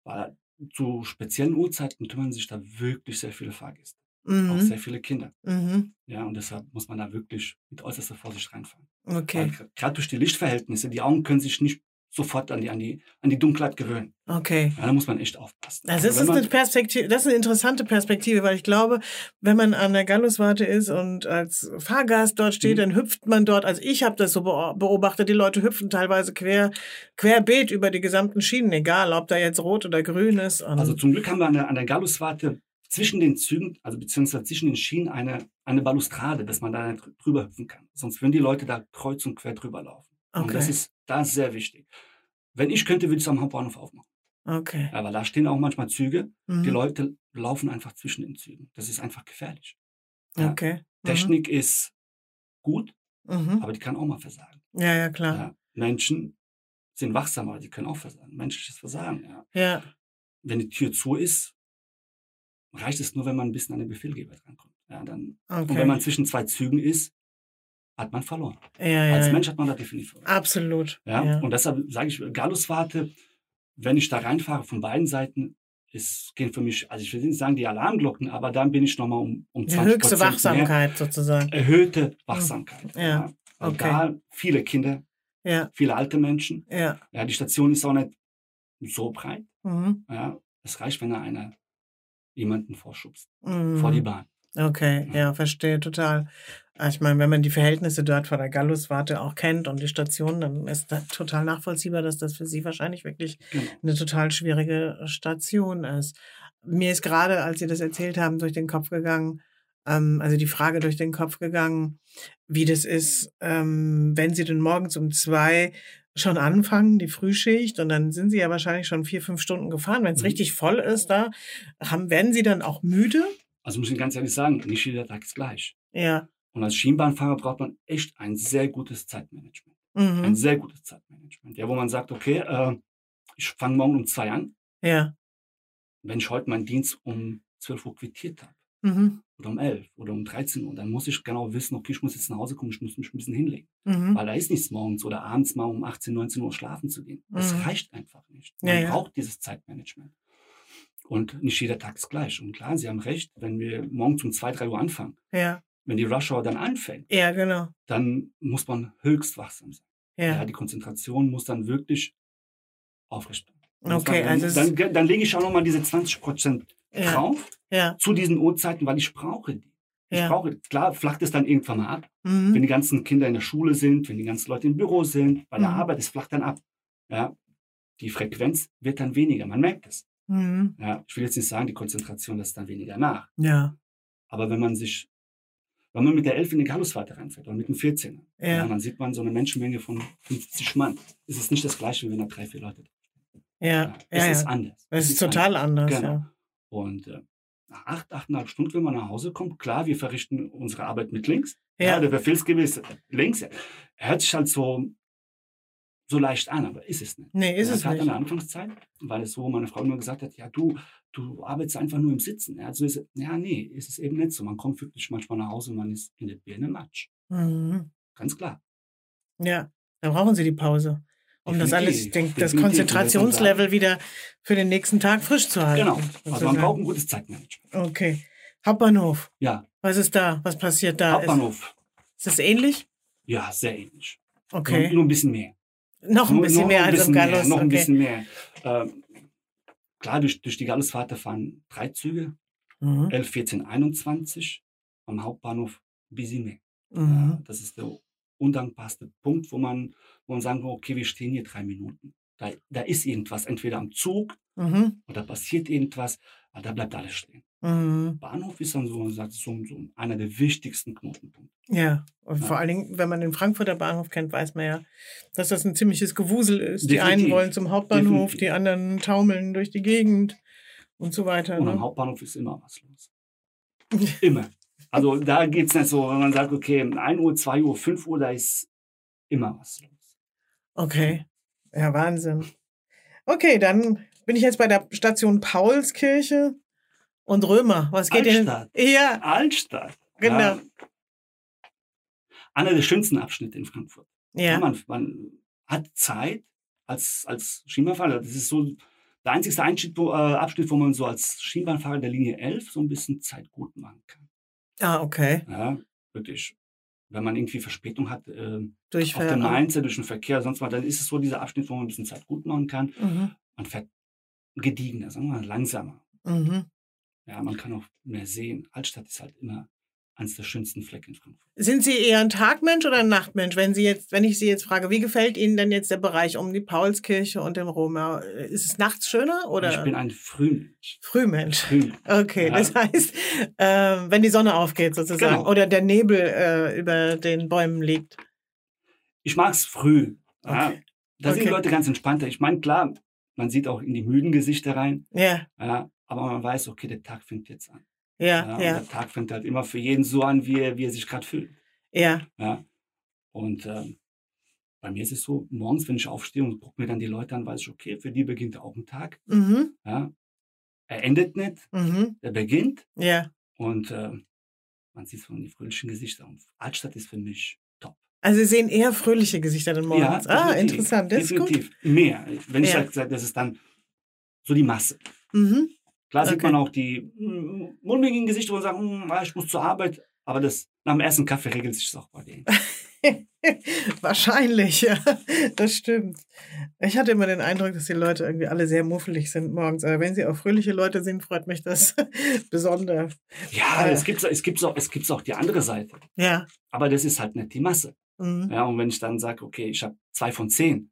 Weil zu speziellen Uhrzeiten kümmern sich da wirklich sehr viele Fahrgäste. Auch Mhm. sehr viele Kinder. Mhm. Ja, und deshalb muss man da wirklich mit äußerster Vorsicht reinfahren. Okay. Gerade durch die Lichtverhältnisse, die Augen können sich nicht sofort an die, an die, an die Dunkelheit gewöhnen. Okay. Ja, da muss man echt aufpassen. Also das wenn ist eine Perspektive, das ist eine interessante Perspektive, weil ich glaube, wenn man an der Galluswarte ist und als Fahrgast dort steht, Mhm. dann hüpft man dort. Also ich habe das so beo- beobachtet, die Leute hüpfen teilweise quer querbeet über die gesamten Schienen, egal ob da jetzt rot oder grün ist. Also zum Glück haben wir an der, an der Galluswarte zwischen den Zügen, also beziehungsweise zwischen den Schienen eine, eine Balustrade, dass man da drüber hüpfen kann. Sonst würden die Leute da kreuz und quer drüber laufen. Und okay, das ist, das ist sehr wichtig. Wenn ich könnte, würde ich es am Hauptbahnhof aufmachen. okay. Aber da stehen auch manchmal Züge. Mhm. Die Leute laufen einfach zwischen den Zügen. Das ist einfach gefährlich. Ja. Okay. Mhm. Technik ist gut, Mhm. aber die kann auch mal versagen. Ja, ja, klar. Ja. Menschen sind wachsam, aber die können auch versagen. Menschliches Versagen. Ja. Ja, Wenn die Tür zu ist, reicht es nur, wenn man ein bisschen an den Befehlgeber drankommt. Ja, dann, Und okay. wenn man zwischen zwei Zügen ist, hat man verloren. ja, ja, Als. Mensch hat man da definitiv verloren. Absolut. Ja? Und deshalb sage ich, Galluswarte, wenn ich da reinfahre von beiden Seiten, es gehen für mich, also ich will nicht sagen die Alarmglocken, aber dann bin ich nochmal um, um Die 20 höchste mehr Wachsamkeit sozusagen. erhöhte Wachsamkeit. Ja, Weil okay. Da viele Kinder, viele alte Menschen. ja. Ja, die Station ist auch nicht so breit. Mhm. Ja, es reicht, wenn da einer jemanden vorschubst, Mhm. vor die Bahn. Okay, Ja. ja, verstehe total. Ah, Ich meine, wenn man die Verhältnisse dort vor der Galluswarte auch kennt und die Station, dann ist das total nachvollziehbar, dass das für Sie wahrscheinlich wirklich Genau. eine total schwierige Station ist. Mir ist gerade, als Sie das erzählt haben, durch den Kopf gegangen, ähm, also die Frage durch den Kopf gegangen, wie das ist, ähm, wenn Sie denn morgens um zwei schon anfangen, die Frühschicht, und dann sind Sie ja wahrscheinlich schon vier, fünf Stunden gefahren. Wenn es Mhm. richtig voll ist da, haben, werden Sie dann auch müde? Also muss ich ganz ehrlich sagen, nicht jeder Tag ist gleich. Ja. Und als Schienbahnfahrer braucht man echt ein sehr gutes Zeitmanagement. Ein Mhm. sehr gutes Zeitmanagement. Ja, wo man sagt, okay, äh, ich fange morgen um zwei an. Ja. Wenn ich heute meinen Dienst um 12 Uhr quittiert habe, Mhm. oder um 11 oder um 13 Uhr, dann muss ich genau wissen, okay, ich muss jetzt nach Hause kommen, ich muss mich ein bisschen hinlegen. Mhm. Weil da ist nichts morgens oder abends mal um 18, 19 Uhr schlafen zu gehen. Das Mhm. reicht einfach nicht. Man ja. braucht dieses Zeitmanagement. Und nicht jeder Tag ist gleich. Und klar, Sie haben recht, wenn wir morgens um 2, 3 Uhr anfangen, Ja. wenn die Rush Hour dann anfängt, Ja, genau. dann muss man höchst wachsam sein. Ja. Ja. die Konzentration muss dann wirklich aufrecht bleiben. Okay, man, also dann, dann, dann lege ich auch nochmal diese 20 Prozent Ja. drauf Ja. zu diesen Uhrzeiten, weil ich brauche die. Ich brauche, klar, flacht es dann irgendwann mal ab, wenn Mhm. die ganzen Kinder in der Schule sind, wenn die ganzen Leute im Büro sind, bei der Mhm. Arbeit, es flacht dann ab. Ja, die Frequenz wird dann weniger, man merkt es. Mhm. Ja, ich will jetzt nicht sagen, die Konzentration lässt dann weniger nach. Ja. Aber wenn man sich, wenn man mit der 11 in die Gallusfahrt reinfährt oder mit dem 14, Ja. ja. dann sieht man so eine Menschenmenge von 50 Mann. Es ist nicht das gleiche, wie wenn da drei, vier Leute Ja. sind. Es Ja. ist ja. anders. Es Es ist total anders. Genau. Ja. Und äh, nach acht, achteinhalb Stunden, wenn man nach Hause kommt, klar, wir verrichten unsere Arbeit mit links. Ja. Ja, der Befehlsgeber ist links. Er hört sich halt so, so leicht an, aber ist es nicht. Nee, ist es nicht. der Anfangszeit, weil es so meine Frau immer gesagt hat, ja, du, du arbeitest einfach nur im Sitzen. Ja, so ist, ja, nee, ist es eben nicht so. Man kommt wirklich manchmal nach Hause und man ist in der Birne Matsch. Mhm. Ganz klar. Ja. Da brauchen Sie die Pause. Um das alles, ich Definitiv, denke, das definitiv. Konzentrationslevel wieder für den nächsten Tag frisch zu halten. Genau. Also man braucht ein gutes Zeitmanagement. Okay. Hauptbahnhof. Ja, Was ist da? Was passiert da? Hauptbahnhof. Ist, ist das ähnlich? Ja, sehr ähnlich. Okay. Nur, nur ein bisschen mehr. Noch ein bisschen mehr ein als im bisschen mehr, Gallus. Noch ein bisschen mehr. Ähm, klar, durch, durch die Gallusfahrt fahren drei Züge, Mhm. 11, 14, 21. Am Hauptbahnhof ein bisschen mehr. Mhm. Ja, das ist der undankbarste Punkt, wo man, wo man sagen kann, okay, wir stehen hier drei Minuten. Da, da ist irgendwas, entweder am Zug Mhm. oder passiert irgendwas, aber da bleibt alles stehen. Mhm. Bahnhof ist dann so, sagt, so, so einer der wichtigsten Knotenpunkte. Ja, und Ja. vor allen Dingen, wenn man den Frankfurter Bahnhof kennt, weiß man ja, dass das ein ziemliches Gewusel ist. Die einen Definitiv. wollen zum Hauptbahnhof, Definitiv. die anderen taumeln durch die Gegend und so weiter. Und am Ne? Hauptbahnhof ist immer was los. Immer. Also da geht es nicht so, wenn man sagt, okay, 1 Uhr, 2 Uhr, 5 Uhr, da ist immer was los. Okay, ja, Wahnsinn. Okay, dann bin ich jetzt bei der Station Paulskirche und Römer. Was geht denn? Altstadt. Ja, Altstadt. Genau. Ja. Einer der schönsten Abschnitte in Frankfurt. Ja, ja. man, man hat Zeit als, als Schienbahnfahrer. Das ist so der einzige Einschnitt, äh, Abschnitt, wo man so als Schienbahnfahrer der Linie 11 so ein bisschen Zeit gut machen kann. Ah, okay. Ja, wirklich. Wenn man irgendwie Verspätung hat, äh, auf Durchfährt. dem Mainzer durch den Verkehr, sonst was, dann ist es so dieser Abschnitt, wo man ein bisschen Zeit gut machen kann. Mhm. Man fährt gediegener, sagen wir mal, langsamer. Mhm. Ja, man kann auch mehr sehen. Altstadt ist halt immer eines der schönsten Flecken in Frankfurt. Sind Sie eher ein Tagmensch oder ein Nachtmensch? Wenn Sie jetzt, wenn ich Sie jetzt frage, wie gefällt Ihnen denn jetzt der Bereich um die Paulskirche und den Römer? Ist es nachts schöner oder Ich bin ein Frühmensch. Frühmensch? Frühmensch. Okay, Ja. das heißt, ähm, wenn die Sonne aufgeht sozusagen Genau. oder der Nebel äh, über den Bäumen liegt. Ich mag es früh. Ja, Okay. da sind die Okay. Leute ganz entspannter. Ich meine, klar, man sieht auch in die müden Gesichter rein, Ja, ja, aber man weiß, okay, der Tag fängt jetzt an. ja, und ja, Der Tag fängt halt immer für jeden so an, wie er, wie er sich gerade fühlt. ja. Ja. Und ähm, bei mir ist es so, morgens, wenn ich aufstehe und gucke mir dann die Leute an, weiß ich, okay, für die beginnt auch ein Tag. Mhm, Ja. Er endet nicht, mhm, er beginnt. ja. Und ähm, man sieht so die fröhlichen Gesichter. Und Altstadt ist für mich top. Also Sie sehen eher fröhliche Gesichter dann morgens. ah, definitiv, interessant. Das ist gut. definitiv. Mehr. Wenn ich Ja. sage, das ist dann so die Masse. Mhm. Klar sieht Okay. man auch die mm, mulmigen Gesichter und sagen, mm, ah, ich muss zur Arbeit. Aber das nach dem ersten Kaffee regelt sich das auch bei denen. Wahrscheinlich, ja. Das stimmt. Ich hatte immer den Eindruck, dass die Leute irgendwie alle sehr muffelig sind morgens. Aber wenn sie auch fröhliche Leute sind, freut mich das besonders. Ja, Äh. es gibt es gibt's auch, es gibt's auch die andere Seite. Ja. Aber das ist halt nicht die Masse. Mhm. Ja, und wenn ich dann sage, okay, ich habe zwei von zehn,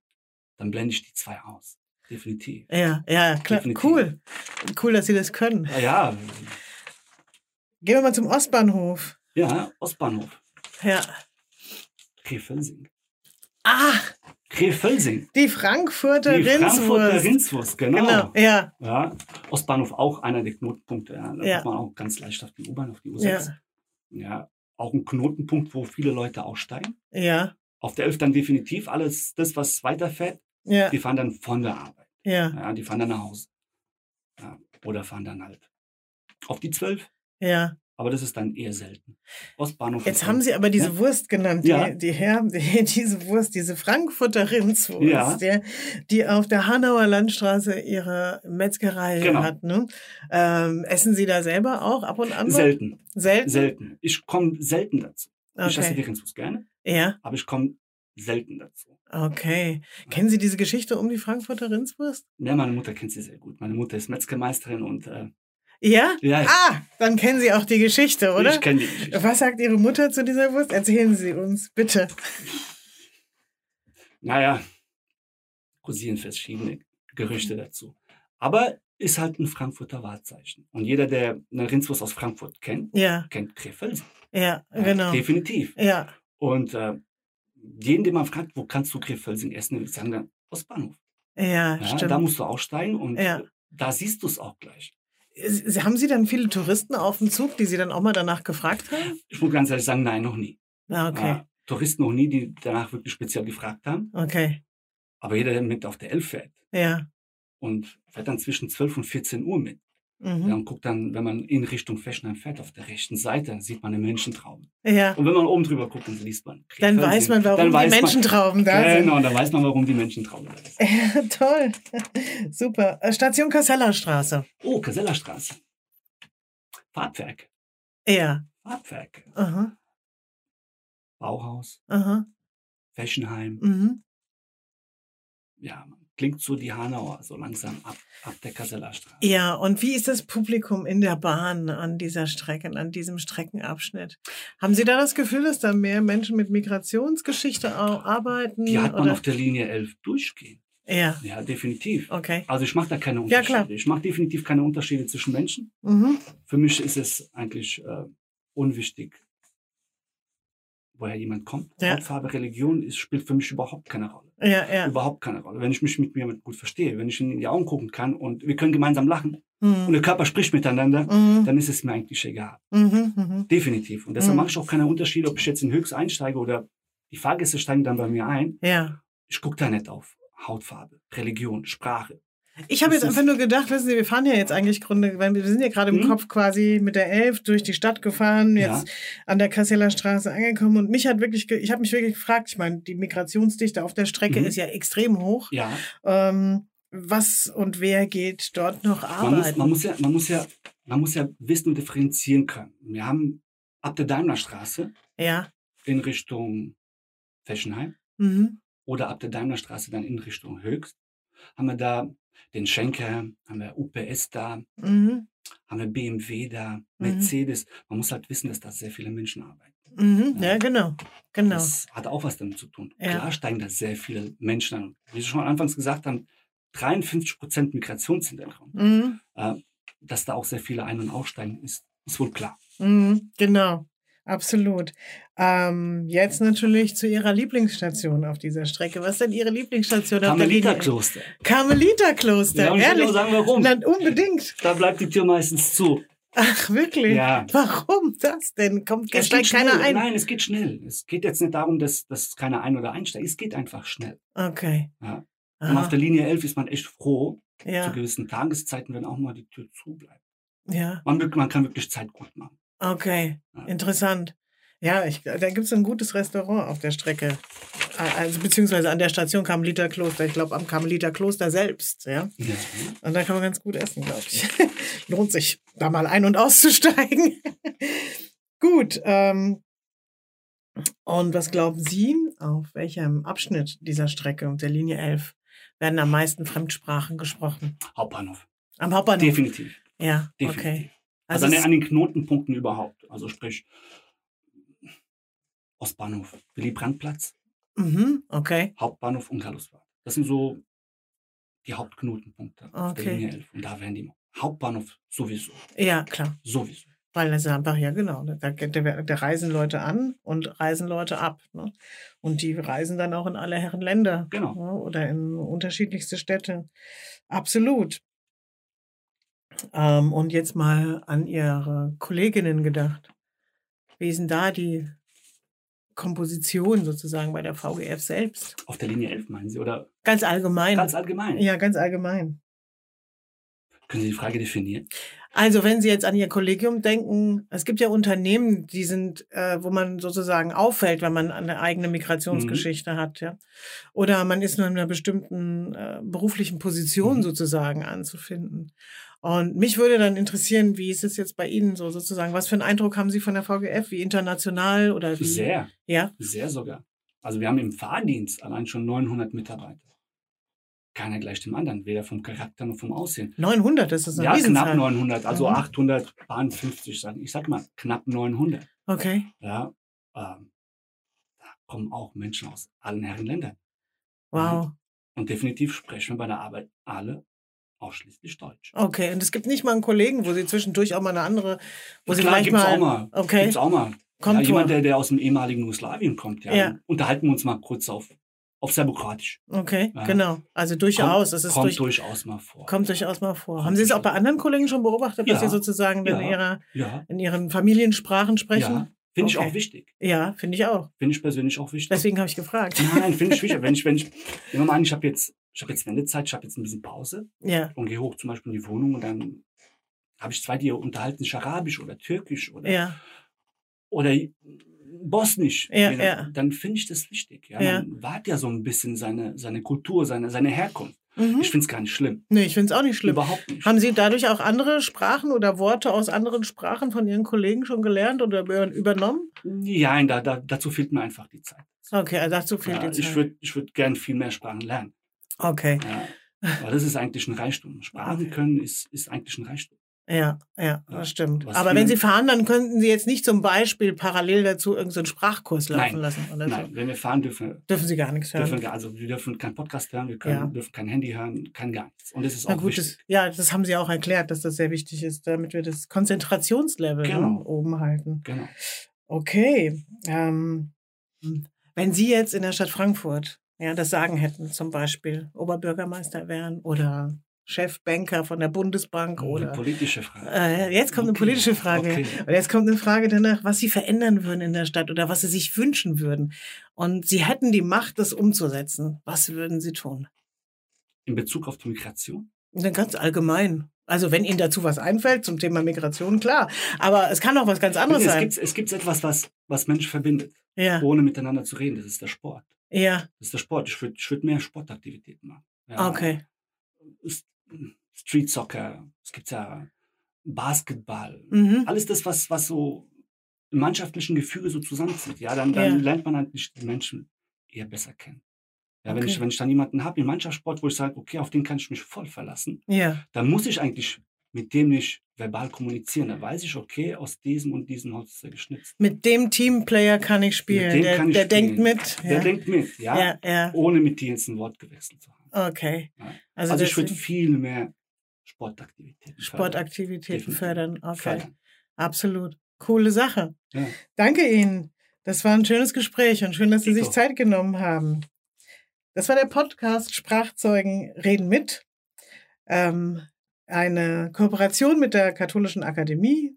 dann blende ich die zwei aus. Definitiv. Ja, ja, klar. Definitiv. Cool. Cool, dass Sie das können. Ja, ja, Gehen wir mal zum Ostbahnhof. ja Ostbahnhof. Ja. Krefelsing. Ah, Krefelsing. die Frankfurter Die Frankfurter Rinswurst. Rindswurst, genau. Genau, ja. Ja, Ostbahnhof auch einer der Knotenpunkte. Ja. Da Ja. kommt man auch ganz leicht auf die U-Bahn, auf die U6. Ja. Ja. auch ein Knotenpunkt, wo viele Leute aussteigen. Ja, Auf der 11 dann definitiv alles, das, was weiterfährt, ja, die fahren dann von der Arbeit. ja, Ja, die fahren dann nach Hause. Ja, oder fahren dann halt auf die 12. ja. Aber das ist dann eher selten. Ostbahnhof. Jetzt haben Sie aber diese Ja. Wurst genannt, die, Ja. die, Herr, die, diese Wurst, diese Frankfurter Rindswurst, Ja. ja. die auf der Hanauer Landstraße ihre Metzgerei Genau. hat. Ne? Ähm, essen Sie da selber auch ab und an? Selten. Selten? Selten. Ich komme selten dazu. Ich esse die Okay. Rindswurst gerne, Ja, aber ich komme selten dazu. Okay. Kennen Sie diese Geschichte um die Frankfurter Rindswurst? Ja, meine Mutter kennt sie sehr gut. Meine Mutter ist Metzgermeisterin und äh, Ja? ja, ja, Ah, dann kennen Sie auch die Geschichte, oder? ich kenne die Geschichte. Was sagt Ihre Mutter zu dieser Wurst? Erzählen Sie uns, bitte. Naja, kursieren verschiedene Gerüchte dazu. Aber ist halt ein Frankfurter Wahrzeichen. Und jeder, der eine Rindswurst aus Frankfurt kennt, Ja, kennt Krefeld. ja, Ja, genau. Definitiv. Ja, Und äh, jeden, den man fragt, wo kannst du Krefelsing essen, ich sagen, dann Ostbahnhof. ja, Ja, stimmt. da musst du aussteigen und Ja. äh, da siehst du es auch gleich. Sie- Haben Sie dann viele Touristen auf dem Zug, die Sie dann auch mal danach gefragt haben? Ich muss ganz ehrlich sagen, nein, noch nie. Ah, okay, Ja, Touristen noch nie, die danach wirklich speziell gefragt haben. okay, Aber jeder, der mit auf der Elf fährt ja. und fährt dann zwischen 12 und 14 Uhr mit. Mhm. Ja, und guckt dann, wenn man in Richtung Fechenheim fährt, auf der rechten Seite sieht man eine Menschentraube. Ja, Und wenn man oben drüber guckt, dann liest man. dann weiß man, warum Dann die weiß man- Menschentrauben da Genau, dann weiß man, warum die Menschentraube da ist. sind. Toll, super. Äh, Station Kassellerstraße. Oh, Kasellerstraße. Farbwerk. Ja, Farbwerk. aha, Bauhaus. aha, Fechenheim. mhm. Ja, klingt so die Hanauer, so langsam ab, ab der Kasellerstraße. Ja, und wie ist das Publikum in der Bahn an dieser Strecke, an diesem Streckenabschnitt? Haben Sie da das Gefühl, dass da mehr Menschen mit Migrationsgeschichte arbeiten? Die hat man oder? auf der Linie 11 durchgehen. Ja, Ja, definitiv. okay. Also ich mache da keine Ja, Unterschiede. klar. Ich mache definitiv keine Unterschiede zwischen Menschen. Mhm. Für mich ist es eigentlich äh, unwichtig, woher jemand kommt. Ja. Hautfarbe, Religion ist, spielt für mich überhaupt keine Rolle. Ja, ja. Überhaupt keine Rolle. Wenn ich mich mit mir gut verstehe, wenn ich in die Augen gucken kann und wir können gemeinsam lachen und Mhm. der Körper spricht miteinander, Mhm. dann ist es mir eigentlich egal. Mhm. Mhm. Definitiv. Und deshalb Mhm. mache ich auch keine Unterschiede, ob ich jetzt in Höchst einsteige oder die Fahrgäste steigen dann bei mir ein. Ja. Ich gucke da nicht auf Hautfarbe, Religion, Sprache. Ich habe jetzt einfach nur gedacht, wissen Sie, wir fahren ja jetzt eigentlich Grunde, weil wir sind ja gerade im Mhm. Kopf quasi mit der Elf durch die Stadt gefahren, Ja. jetzt an der Kasseler Straße angekommen und mich hat wirklich, ich habe mich wirklich gefragt, ich meine, die Migrationsdichte auf der Strecke Mhm. ist ja extrem hoch. Ja, Ähm, was und wer geht dort noch man muss, arbeiten? man, muss ja, man, muss ja, man muss ja wissen und differenzieren können. Wir haben ab der Daimlerstraße ja. in Richtung Fechenheim Mhm. oder ab der Daimlerstraße dann in Richtung Höchst, haben wir da den Schenker, haben wir UPS da, Mhm. haben wir BMW da, Mercedes. Man muss halt wissen, dass da sehr viele Menschen arbeiten. Mhm. Ja. Ja, genau. Genau. Das hat auch was damit zu tun. Ja. Klar steigen da sehr viele Menschen an. Wie Sie schon anfangs gesagt haben, 53 Prozent Migrationshintergrund. Mhm. Äh, dass da auch sehr viele ein- und aussteigen, ist, ist wohl klar. Mhm. Genau. Absolut. Ähm, jetzt natürlich zu Ihrer Lieblingsstation auf dieser Strecke. Was ist denn Ihre Lieblingsstation auf der Linie? Karmeliterkloster. Karmeliterkloster, Ja, ehrlich? auch sagen, warum. Dann unbedingt. Da bleibt die Tür meistens zu. Ach, wirklich? Ja. Warum das denn? Kommt Es steigt keiner ein? Nein, es geht schnell. Es geht jetzt nicht darum, dass, dass keiner ein- oder einsteigt. Es geht einfach schnell. Okay. Ja. Und auf der Linie 11 ist man echt froh, zu Ja, gewissen Tageszeiten, wenn auch mal die Tür zu bleibt. ja, Man, man kann wirklich Zeit gut machen. Okay. Interessant. Ja, ich, da gibt es ein gutes Restaurant auf der Strecke. Also beziehungsweise an der Station Karmeliter Kloster. Ich glaube am Karmeliter Kloster selbst, ja. Ja. Und da kann man ganz gut essen, glaube ich. Lohnt sich, da mal ein- und auszusteigen. gut. Ähm, und was glauben Sie, auf welchem Abschnitt dieser Strecke und der Linie 11 werden am meisten Fremdsprachen gesprochen? Hauptbahnhof. Am Hauptbahnhof? Definitiv. Ja, Definitiv. okay. Also, Also, an, den, Knotenpunkten überhaupt. Also sprich Ostbahnhof, Willy-Brandt-Platz, mhm, okay. Hauptbahnhof und Karlsbad. Das sind so die Hauptknotenpunkte auf der Okay. Linie 11. Und da werden die Hauptbahnhof sowieso. Ja, klar. Sowieso. Weil das ist einfach, ja genau, da, da, da reisen Leute an und reisen Leute ab. Ne? Und die reisen dann auch in alle Herren Länder. Genau. Ne? Oder in unterschiedlichste Städte. Absolut. Ähm, und jetzt mal an Ihre Kolleginnen gedacht. Wie ist denn da die Komposition sozusagen bei der VGF selbst? Auf der Linie 11 meinen Sie? Oder Ganz allgemein. ganz allgemein? ja, ganz allgemein. Können Sie die Frage definieren? Also wenn Sie jetzt an Ihr Kollegium denken, es gibt ja Unternehmen, die sind, äh, wo man sozusagen auffällt, wenn man eine eigene Migrationsgeschichte hat, ja. Oder man ist nur in einer bestimmten äh, beruflichen Position Mhm. sozusagen anzufinden. Und mich würde dann interessieren, wie ist es jetzt bei Ihnen so sozusagen? Was für einen Eindruck haben Sie von der VGF? Wie international oder wie? Sehr, Ja. sehr sogar. Also wir haben im Fahrdienst allein schon 900 Mitarbeiter. Keiner gleich dem anderen, weder vom Charakter noch vom Aussehen. 900, das ist eine Ja, knapp Riesenzahl. 900, also Mhm. 850 sagen. Ich sag mal, knapp 900. Okay. Ja, ähm, da kommen auch Menschen aus allen Herren Ländern. Wow. Und definitiv sprechen wir bei der Arbeit alle ausschließlich Deutsch. Okay. Und es gibt nicht mal einen Kollegen, wo Sie zwischendurch auch mal eine andere, wo Sie Klar, vielleicht gibt's mal, auch mal. Okay. Gibt's auch mal. Kommt ja, jemand, der, der aus dem ehemaligen Jugoslawien kommt, ja. Ja. Unterhalten wir uns mal kurz auf, auf Serbokratisch. Okay, Ja. genau. Also durchaus. Kommt, kommt durch, durchaus mal vor. kommt durchaus mal vor. Kommt Haben Sie es auch bei anderen Kollegen schon beobachtet, dass Ja. Sie sozusagen in, Ja. ihrer, Ja, in ihren Familiensprachen sprechen? ja. Finde ich Okay. auch wichtig. Ja, finde ich auch. Finde ich persönlich auch wichtig. Deswegen habe ich gefragt. Nein, finde ich wichtig. Wenn ich, wenn ich, nehmen wir mal an, ich habe jetzt, ich habe jetzt Wendezeit, ich habe jetzt ein bisschen Pause Ja, und gehe hoch zum Beispiel in die Wohnung und dann habe ich zwei, die unterhalten sich Arabisch oder Türkisch oder, ja, oder Bosnisch. Ja, ja. Dann finde ich das wichtig. Ja? Ja. Man wahrt ja so ein bisschen seine, seine Kultur, seine, seine Herkunft. mhm. Ich finde es gar nicht schlimm. Nee, ich finde es auch nicht schlimm. Überhaupt nicht. Haben Sie dadurch auch andere Sprachen oder Worte aus anderen Sprachen von Ihren Kollegen schon gelernt oder über- übernommen? Ja, da, da, dazu fehlt mir einfach die Zeit. Okay, also dazu fehlt Ja, die Zeit. ich würde ich würd gern viel mehr Sprachen lernen. okay, Ja. Aber das ist eigentlich ein Reichtum. Sprachen können ist, ist eigentlich ein Reichtum. Ja, ja, das stimmt. was Aber wenn Sie fahren, dann könnten Sie jetzt nicht zum Beispiel parallel dazu irgendeinen Sprachkurs laufen Nein. lassen oder Nein, so. wenn wir fahren dürfen, Dürfen Sie gar nichts hören. dürfen also wir dürfen keinen Podcast hören, wir können, Ja. dürfen kein Handy hören, kein gar nichts. Und das ist Na auch gut, wichtig. das, ja, das haben Sie auch erklärt, dass das sehr wichtig ist, damit wir das Konzentrationslevel Genau. ne, oben halten. Genau. Okay. Ähm, wenn Sie jetzt in der Stadt Frankfurt ja, das Sagen hätten, zum Beispiel Oberbürgermeister wären oder Chefbanker von der Bundesbank Eine oder politische Frage. äh, jetzt kommt eine Okay, politische Frage. okay. Und jetzt kommt eine Frage danach, was Sie verändern würden in der Stadt oder was Sie sich wünschen würden. Und Sie hätten die Macht, das umzusetzen. Was würden Sie tun? In Bezug auf die Migration? Ja, Ganz allgemein. Also wenn Ihnen dazu was einfällt zum Thema Migration, klar. Aber es kann auch was ganz anderes es, sein. gibt, es gibt etwas, was, was Menschen verbindet, Ja, ohne miteinander zu reden. Das ist der Sport. ja, Das ist der Sport. Ich würde ich würd mehr Sportaktivitäten machen. Ja, okay. S- Street Soccer, es gibt ja Basketball, Mhm. alles das, was, was so im mannschaftlichen Gefüge so zusammenzieht. Ja, dann, dann Ja. lernt man eigentlich die Menschen eher besser kennen. Ja, wenn, Okay. ich, wenn ich dann jemanden habe im Mannschaftssport, wo ich sage, okay, auf den kann ich mich voll verlassen, Ja, dann muss ich eigentlich mit dem nicht verbal kommunizieren. Dann weiß ich, okay, aus diesem und diesem Holz ist er geschnitzt. mit dem Teamplayer kann ich spielen. dem der kann ich der spielen. denkt mit. Der ja. denkt mit, ja, ja, ja. ohne mit dir jetzt ein Wort gewechselt zu haben. Okay. Also, Also, ich würde viel mehr Sportaktivitäten Sportaktivitäten Definitiv. fördern. Okay. fördern. Absolut. Coole Sache. Danke Ihnen. Das war ein schönes Gespräch und schön, dass Sie sich Dito. Zeit genommen haben. Das war der Podcast Sprachzeugen reden mit. Ähm, eine Kooperation mit der Katholischen Akademie,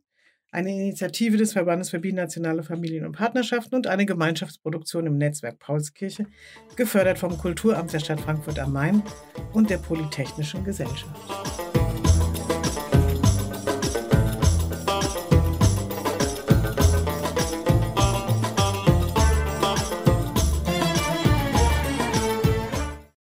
eine Initiative des Verbandes für binationale Familien und Partnerschaften und eine Gemeinschaftsproduktion im Netzwerk Paulskirche, gefördert vom Kulturamt der Stadt Frankfurt am Main und der Polytechnischen Gesellschaft.